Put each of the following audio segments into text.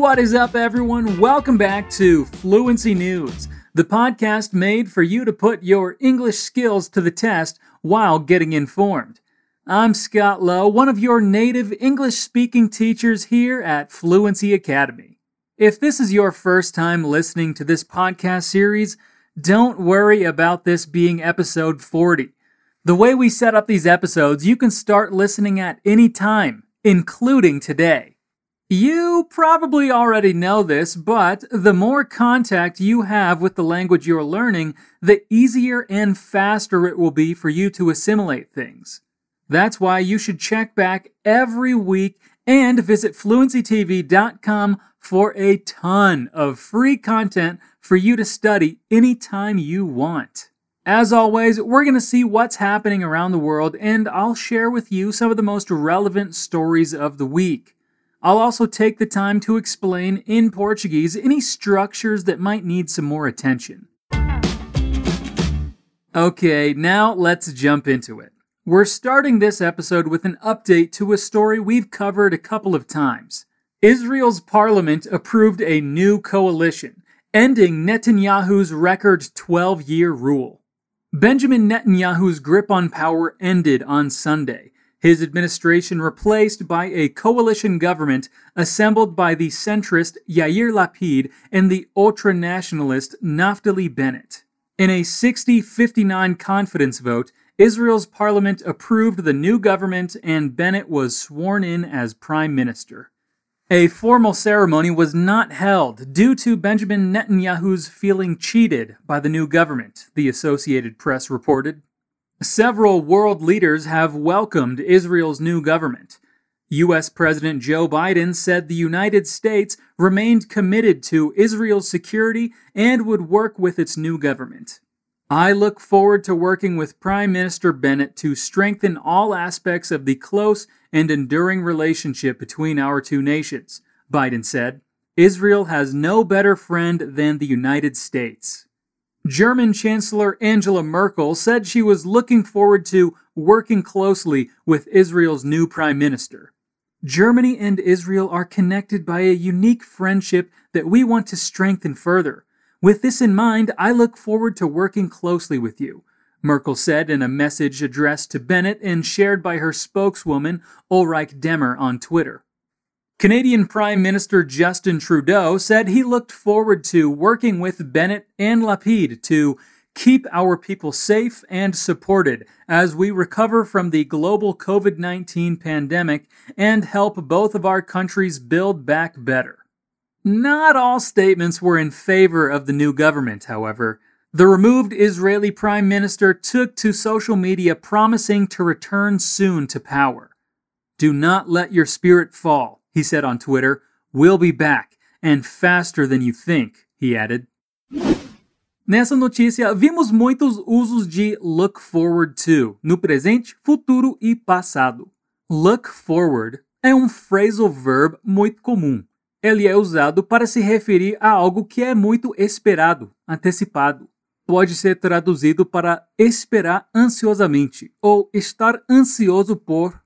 What is up, everyone? Welcome back to Fluency News, the podcast made for you to put your English skills to the test while getting informed. I'm Scott Lowe, one of your native English speaking teachers here at Fluency Academy. If this is your first time listening to this podcast series, don't worry about this being episode 40. The way we set up these episodes, you can start listening at any time, including today. You probably already know this, but the more contact you have with the language you're learning, the easier and faster it will be for you to assimilate things. That's why you should check back every week and visit fluencytv.com for a ton of free content for you to study anytime you want. As always, we're going to see what's happening around the world, and I'll share with you some of the most relevant stories of the week. I'll also take the time to explain in Portuguese any structures that might need some more attention. Okay, now let's jump into it. We're starting this episode with an update to a story we've covered a couple of times. Israel's parliament approved a new coalition, ending Netanyahu's record 12 year rule. Benjamin Netanyahu's grip on power ended on Sunday, his administration replaced by a coalition government assembled by the centrist Yair Lapid and the ultra nationalist Naftali Bennett. In a 60 59 confidence vote, Israel's parliament approved the new government and Bennett was sworn in as prime minister. A formal ceremony was not held due to Benjamin Netanyahu's feeling cheated by the new government, the Associated Press reported. Several world leaders have welcomed Israel's new government. U.S. President Joe Biden said the United States remained committed to Israel's security and would work with its new government. I look forward to working with Prime Minister Bennett to strengthen all aspects of the close and enduring relationship between our two nations, Biden said. Israel has no better friend than the United States. German Chancellor Angela Merkel said she was looking forward to working closely with Israel's new prime minister. Germany and Israel are connected by a unique friendship that we want to strengthen further. With this in mind, I look forward to working closely with you, Merkel said in a message addressed to Bennett and shared by her spokeswoman, Ulrike Demmer, on Twitter. Canadian Prime Minister Justin Trudeau said he looked forward to working with Bennett and Lapid to keep our people safe and supported as we recover from the global COVID 19 pandemic and help both of our countries build back better. Not all statements were in favor of the new government, however. The removed Israeli prime minister took to social media promising to return soon to power. Do not let your spirit fall, he said on Twitter. We'll be back, and faster than you think, he added. Nessa notícia, vimos muitos usos de look forward to no presente, futuro e passado. Look forward é um phrasal verb muito comum. Ele é usado para se referir a algo que é muito esperado, antecipado. Pode ser traduzido para esperar ansiosamente ou estar ansioso por.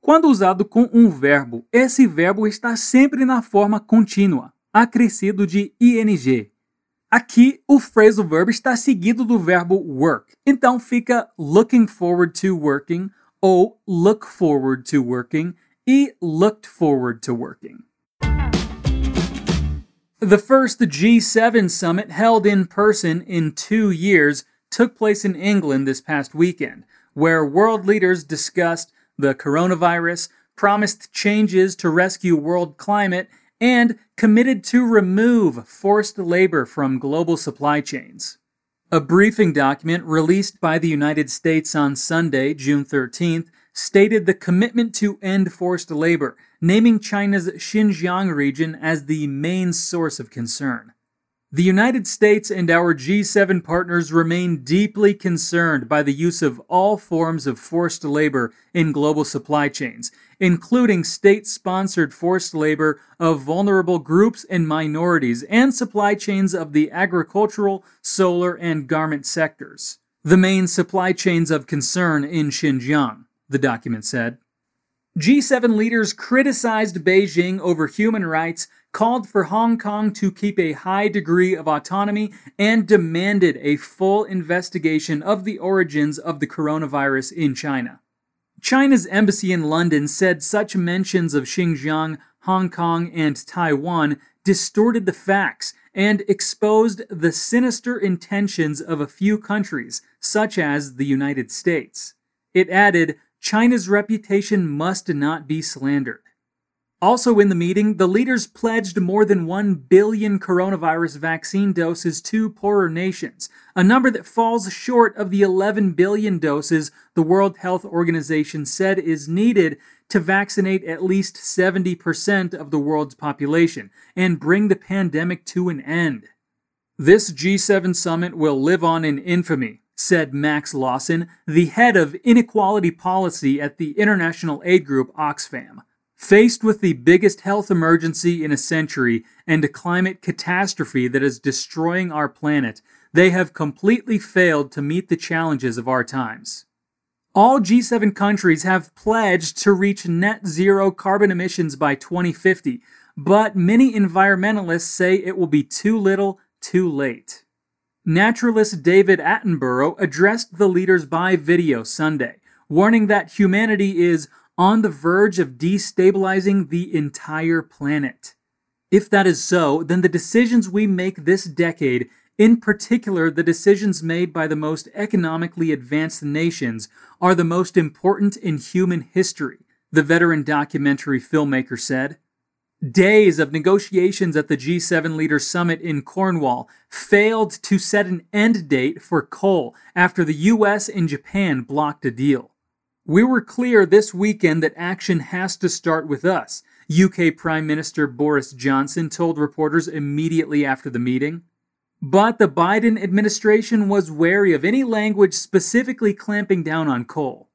Quando usado com um verbo, esse verbo está sempre na forma contínua, acrescido de ing. Aqui, o phrasal verb está seguido do verbo work, então fica looking forward to working ou look forward to working e looked forward to working. The first G7 summit held in person in two years took place in England this past weekend, where world leaders discussed the coronavirus, promised changes to rescue world climate, and committed to remove forced labor from global supply chains. A briefing document released by the United States on Sunday, June 13th, stated the commitment to end forced labor, naming China's Xinjiang region as the main source of concern. The United States and our G7 partners remain deeply concerned by the use of all forms of forced labor in global supply chains, including state sponsored forced labor of vulnerable groups and minorities and supply chains of the agricultural, solar, and garment sectors. The main supply chains of concern in Xinjiang the document said. G7 leaders criticized Beijing over human rights, called for Hong Kong to keep a high degree of autonomy, and demanded a full investigation of the origins of the coronavirus in China. China's embassy in London said such mentions of Xinjiang, Hong Kong, and Taiwan distorted the facts and exposed the sinister intentions of a few countries, such as the United States. It added, China's reputation must not be slandered. Also in the meeting, the leaders pledged more than 1 billion coronavirus vaccine doses to poorer nations, a number that falls short of the 11 billion doses the World Health Organization said is needed to vaccinate at least 70% of the world's population and bring the pandemic to an end. This G7 summit will live on in infamy, said Max Lawson, the head of inequality policy at the international aid group Oxfam. Faced with the biggest health emergency in a century and a climate catastrophe that is destroying our planet, they have completely failed to meet the challenges of our times. All G7 countries have pledged to reach net zero carbon emissions by 2050, but many environmentalists say it will be too little, too late. Naturalist David Attenborough addressed the leaders by video Sunday, warning that humanity is on the verge of destabilizing the entire planet. If that is so, then the decisions we make this decade, in particular the decisions made by the most economically advanced nations, are the most important in human history, the veteran documentary filmmaker said. Days of negotiations at the G7 Leaders Summit in Cornwall failed to set an end date for coal after the US and Japan blocked a deal. We were clear this weekend that action has to start with us, UK Prime Minister Boris Johnson told reporters immediately after the meeting. But the Biden administration was wary of any language specifically clamping down on coal.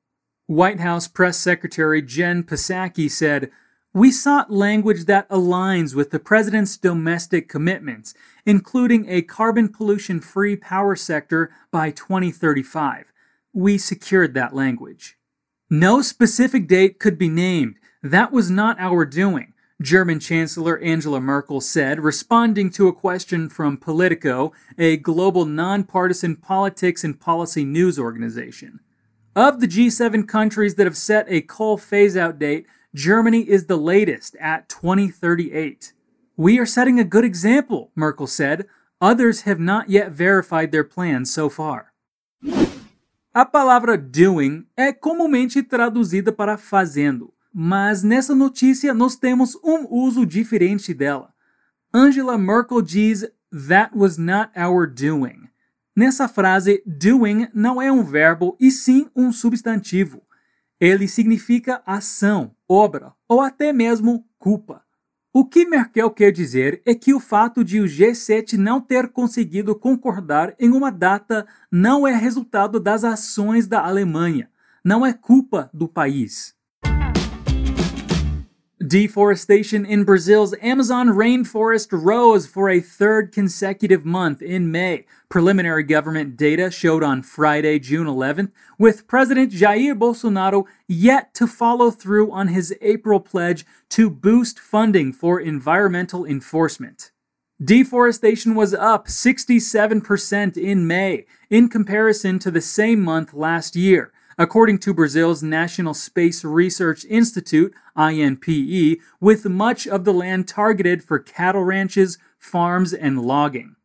White House Press Secretary Jen Psaki said, We sought language that aligns with the president's domestic commitments, including a carbon pollution free power sector by 2035. We secured that language. No specific date could be named. That was not our doing, German Chancellor Angela Merkel said, responding to a question from Politico, a global nonpartisan politics and policy news organization. Of the G7 countries that have set a coal phase out date, Germany is the latest at 2038. We are setting a good example, Merkel said. Others have not yet verified their plans so far. A palavra doing é comumente traduzida para fazendo, mas nessa notícia nós temos um uso diferente dela. Angela Merkel diz That was not our doing. Nessa frase, doing não é um verbo e sim um substantivo. Ele significa ação, obra ou até mesmo culpa. O que Merkel quer dizer é que o fato de o G7 não ter conseguido concordar em uma data não é resultado das ações da Alemanha, não é culpa do país. Deforestation in Brazil's Amazon rainforest rose for a third consecutive month in May, preliminary government data showed on Friday, June 11th, with President Jair Bolsonaro yet to follow through on his April pledge to boost funding for environmental enforcement. Deforestation was up 67% in May in comparison to the same month last year, according to Brazil's National Space Research Institute, INPE, with much of the land targeted for cattle ranches, farms, and logging.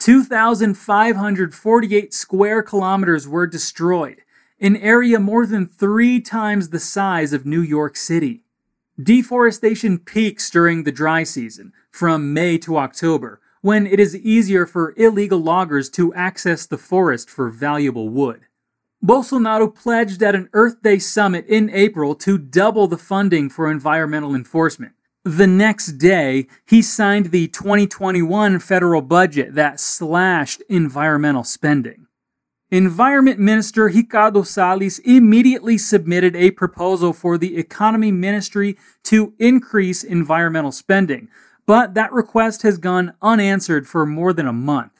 2,548 square kilometers were destroyed, an area more than three times the size of New York City. Deforestation peaks during the dry season, from May to October, when it is easier for illegal loggers to access the forest for valuable wood. Bolsonaro pledged at an Earth Day summit in April to double the funding for environmental enforcement. The next day, he signed the 2021 federal budget that slashed environmental spending. Environment Minister Ricardo Salles immediately submitted a proposal for the Economy Ministry to increase environmental spending, but that request has gone unanswered for more than a month.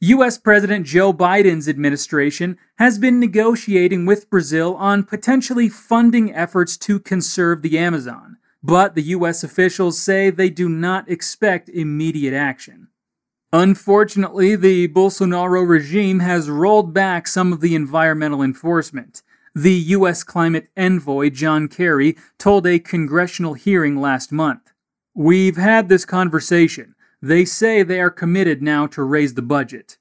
US President Joe Biden's administration has been negotiating with Brazil on potentially funding efforts to conserve the Amazon, but the US officials say they do not expect immediate action. Unfortunately, the Bolsonaro regime has rolled back some of the environmental enforcement. The U.S. climate envoy, John Kerry, told a congressional hearing last month We've had this conversation. They say they are committed now to raise the budget.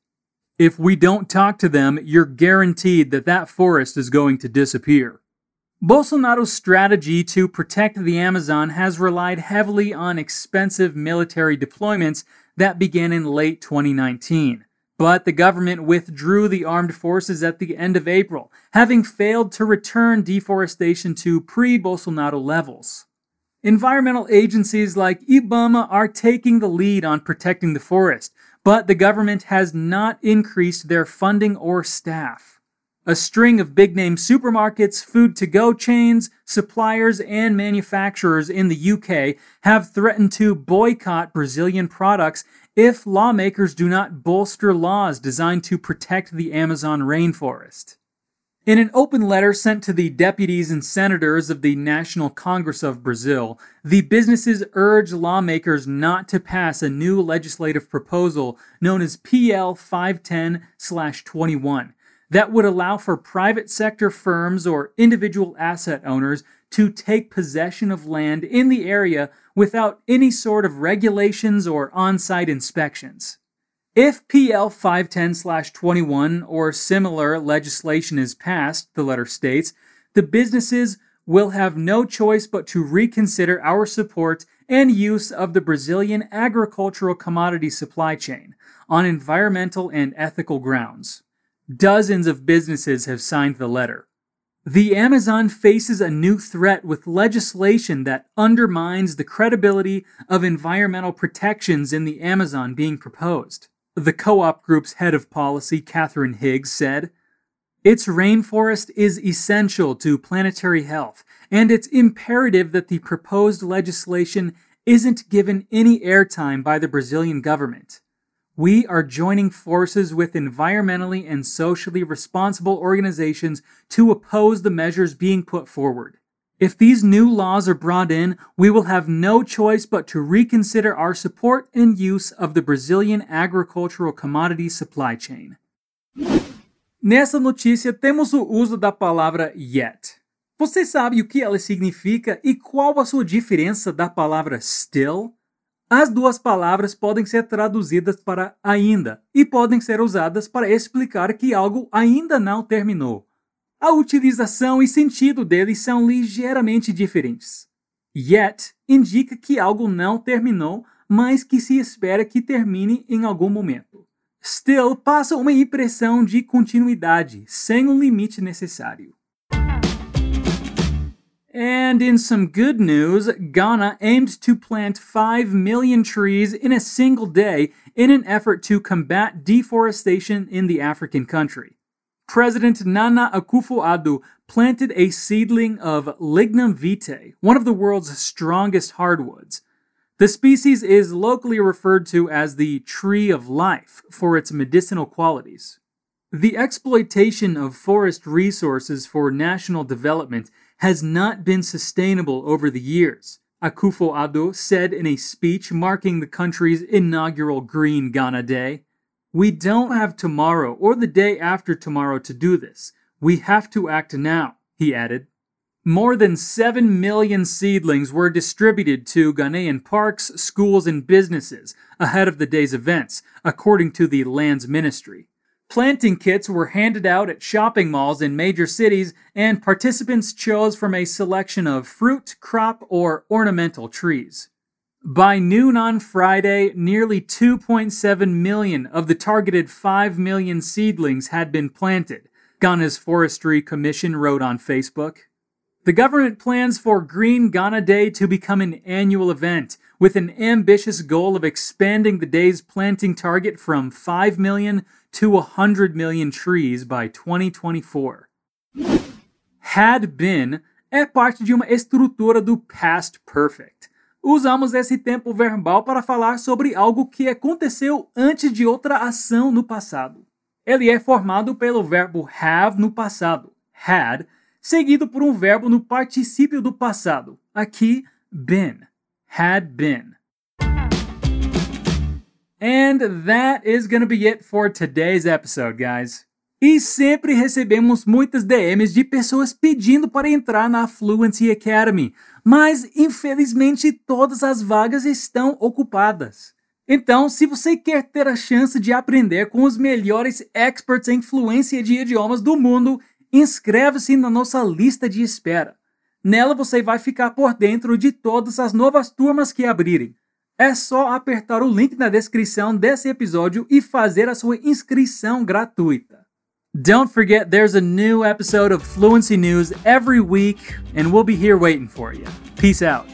If we don't talk to them, you're guaranteed that that forest is going to disappear. Bolsonaro's strategy to protect the Amazon has relied heavily on expensive military deployments that began in late 2019. But the government withdrew the armed forces at the end of April, having failed to return deforestation to pre Bolsonaro levels. Environmental agencies like IBAMA are taking the lead on protecting the forest, but the government has not increased their funding or staff. A string of big name supermarkets, food to go chains, suppliers, and manufacturers in the UK have threatened to boycott Brazilian products if lawmakers do not bolster laws designed to protect the Amazon rainforest. In an open letter sent to the deputies and senators of the National Congress of Brazil, the businesses urge lawmakers not to pass a new legislative proposal known as PL 510 21 that would allow for private sector firms or individual asset owners to take possession of land in the area without any sort of regulations or on site inspections. If PL 510 21 or similar legislation is passed, the letter states, the businesses will have no choice but to reconsider our support and use of the Brazilian agricultural commodity supply chain on environmental and ethical grounds. Dozens of businesses have signed the letter. The Amazon faces a new threat with legislation that undermines the credibility of environmental protections in the Amazon being proposed. The co op group's head of policy, Catherine Higgs, said, Its rainforest is essential to planetary health, and it's imperative that the proposed legislation isn't given any airtime by the Brazilian government. We are joining forces with environmentally and socially responsible organizations to oppose the measures being put forward. If these new laws are brought in, we will have no choice but to reconsider our support and use of the Brazilian agricultural commodity supply chain. Nessa notícia temos o uso da palavra yet. Você sabe o que ela significa e qual a sua diferença da palavra still? As duas palavras podem ser traduzidas para ainda e podem ser usadas para explicar que algo ainda não terminou. A utilização e sentido deles são ligeiramente diferentes. Yet indica que algo não terminou, mas que se espera que termine em algum momento. Still passa uma impressão de continuidade, sem um limite necessário. And in some good news, Ghana aimed to plant 5 million trees in a single day in an effort to combat deforestation in the African country. President Nana Akufo-Addo planted a seedling of Lignum vitae, one of the world's strongest hardwoods. The species is locally referred to as the tree of life for its medicinal qualities. The exploitation of forest resources for national development has not been sustainable over the years, Akufo-Addo said in a speech marking the country's inaugural Green Ghana Day. We don't have tomorrow or the day after tomorrow to do this. We have to act now, he added. More than 7 million seedlings were distributed to Ghanaian parks, schools, and businesses ahead of the day's events, according to the Lands Ministry. Planting kits were handed out at shopping malls in major cities, and participants chose from a selection of fruit, crop, or ornamental trees. By noon on Friday, nearly 2.7 million of the targeted 5 million seedlings had been planted, Ghana's Forestry Commission wrote on Facebook. The government plans for Green Ghana Day to become an annual event, with an ambitious goal of expanding the day's planting target from 5 million to 100 million trees by 2024. Had been é parte de uma estrutura do past perfect. Usamos esse tempo verbal para falar sobre algo que aconteceu antes de outra ação no passado. Ele é formado pelo verbo have no passado, had, seguido por um verbo no particípio do passado, aqui been, had been. And that is gonna be it for today's episode, guys. E sempre recebemos muitas DMs de pessoas pedindo para entrar na Fluency Academy, mas infelizmente todas as vagas estão ocupadas. Então, se você quer ter a chance de aprender com os melhores experts em fluência de idiomas do mundo, inscreve-se na nossa lista de espera. Nela você vai ficar por dentro de todas as novas turmas que abrirem. É só apertar o link na descrição desse episódio e fazer a sua inscrição gratuita. Don't forget, there's a new episode of Fluency News every week, and we'll be here waiting for you. Peace out.